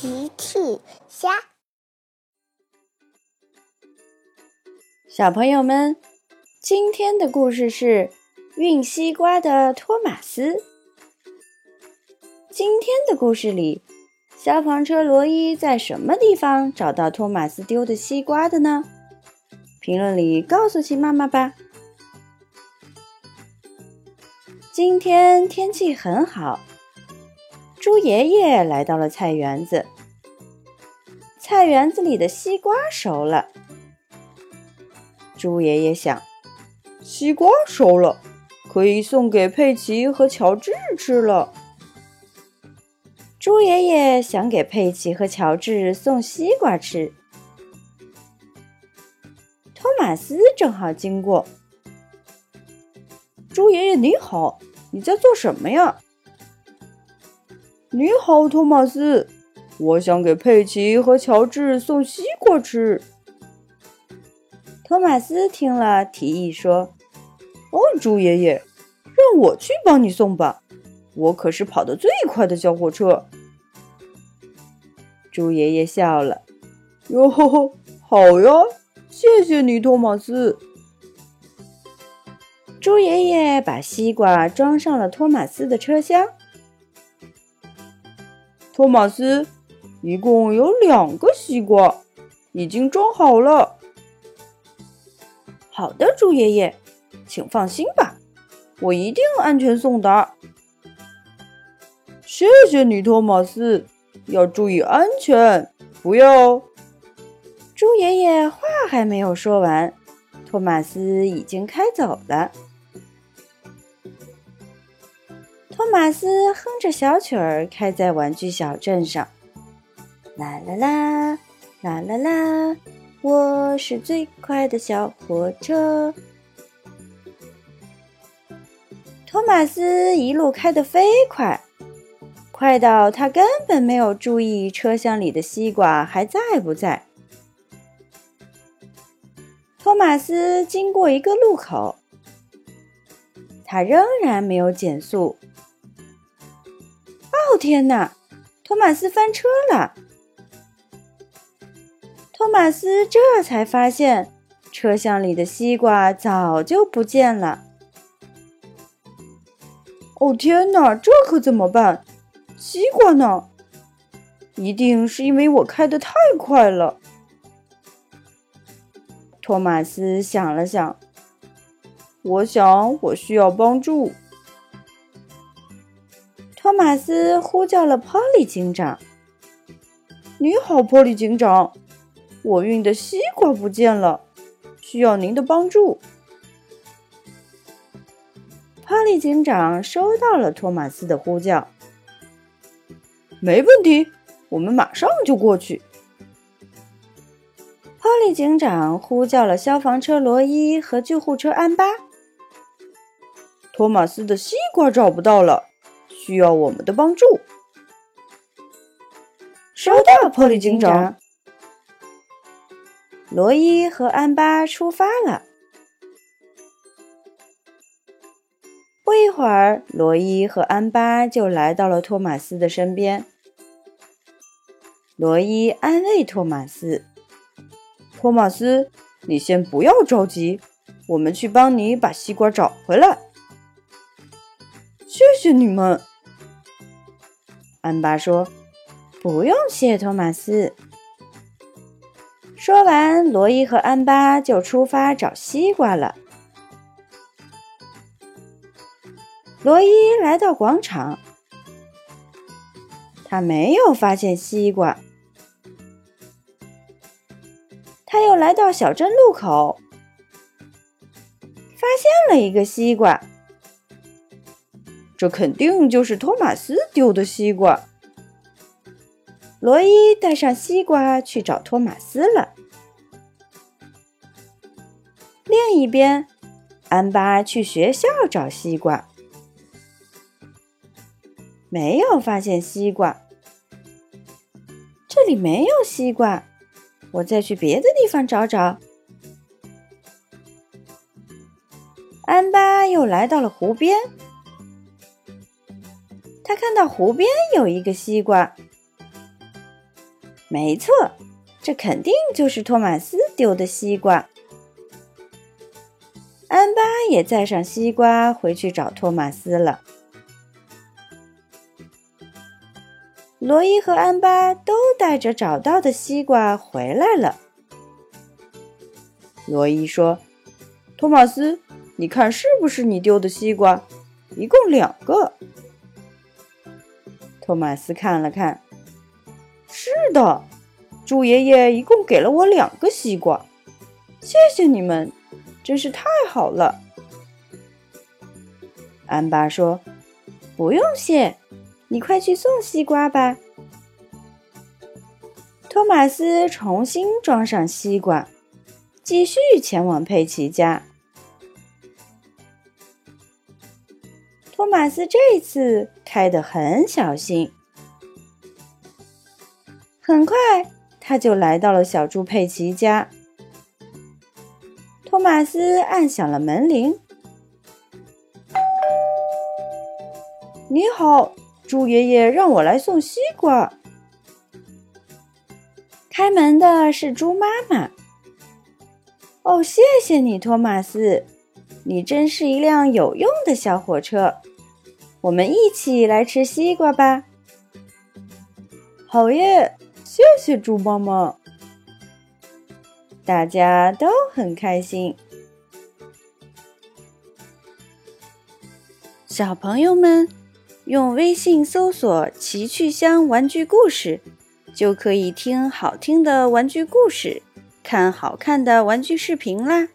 奇趣虾，小朋友们，今天的故事是运西瓜的托马斯。今天的故事里，消防车罗伊在什么地方找到托马斯丢的西瓜的呢？评论里告诉奇妈妈吧。今天天气很好。猪爷爷来到了菜园子，菜园子里的西瓜熟了。猪爷爷想，西瓜熟了，可以送给佩奇和乔治吃了。猪爷爷想给佩奇和乔治送西瓜吃。托马斯正好经过，猪爷爷你好，你在做什么呀？你好，托马斯，我想给佩奇和乔治送西瓜吃。托马斯听了，提议说：“哦，猪爷爷，让我去帮你送吧，我可是跑得最快的小火车。”猪爷爷笑了：“哟，好呀，谢谢你，托马斯。”猪爷爷把西瓜装上了托马斯的车厢。托马斯，一共有两个西瓜，已经装好了。好的，猪爷爷，请放心吧，我一定安全送达。谢谢你，托马斯，要注意安全，不要。猪爷爷话还没有说完，托马斯已经开走了。托马斯哼着小曲儿，开在玩具小镇上。啦啦啦，啦啦啦，我是最快的小火车。托马斯一路开得飞快，快到他根本没有注意车厢里的西瓜还在不在。托马斯经过一个路口，他仍然没有减速。哦天哪！托马斯翻车了。托马斯这才发现，车厢里的西瓜早就不见了。哦天哪，这可怎么办？西瓜呢？一定是因为我开的太快了。托马斯想了想，我想我需要帮助。托马斯呼叫了波利警长。“你好，波利警长，我运的西瓜不见了，需要您的帮助。”波利警长收到了托马斯的呼叫。“没问题，我们马上就过去。”波利警长呼叫了消防车罗伊和救护车安巴。“托马斯的西瓜找不到了。”需要我们的帮助。收到，破利警长。罗伊和安巴出发了。不一会儿，罗伊和安巴就来到了托马斯的身边。罗伊安慰托马斯：“托马斯，你先不要着急，我们去帮你把西瓜找回来。”谢谢你们。安巴说：“不用谢，托马斯。”说完，罗伊和安巴就出发找西瓜了。罗伊来到广场，他没有发现西瓜。他又来到小镇路口，发现了一个西瓜。这肯定就是托马斯丢的西瓜。罗伊带上西瓜去找托马斯了。另一边，安巴去学校找西瓜，没有发现西瓜。这里没有西瓜，我再去别的地方找找。安巴又来到了湖边。他看到湖边有一个西瓜，没错，这肯定就是托马斯丢的西瓜。安巴也载上西瓜回去找托马斯了。罗伊和安巴都带着找到的西瓜回来了。罗伊说：“托马斯，你看是不是你丢的西瓜？一共两个。”托马斯看了看，是的，猪爷爷一共给了我两个西瓜，谢谢你们，真是太好了。安巴说：“不用谢。”你快去送西瓜吧。托马斯重新装上西瓜，继续前往佩奇家。托马斯这次开得很小心，很快他就来到了小猪佩奇家。托马斯按响了门铃：“你好。”猪爷爷让我来送西瓜。开门的是猪妈妈。哦，谢谢你，托马斯，你真是一辆有用的小火车。我们一起来吃西瓜吧。好耶，谢谢猪妈妈。大家都很开心。小朋友们。用微信搜索“奇趣箱玩具故事”，就可以听好听的玩具故事，看好看的玩具视频啦。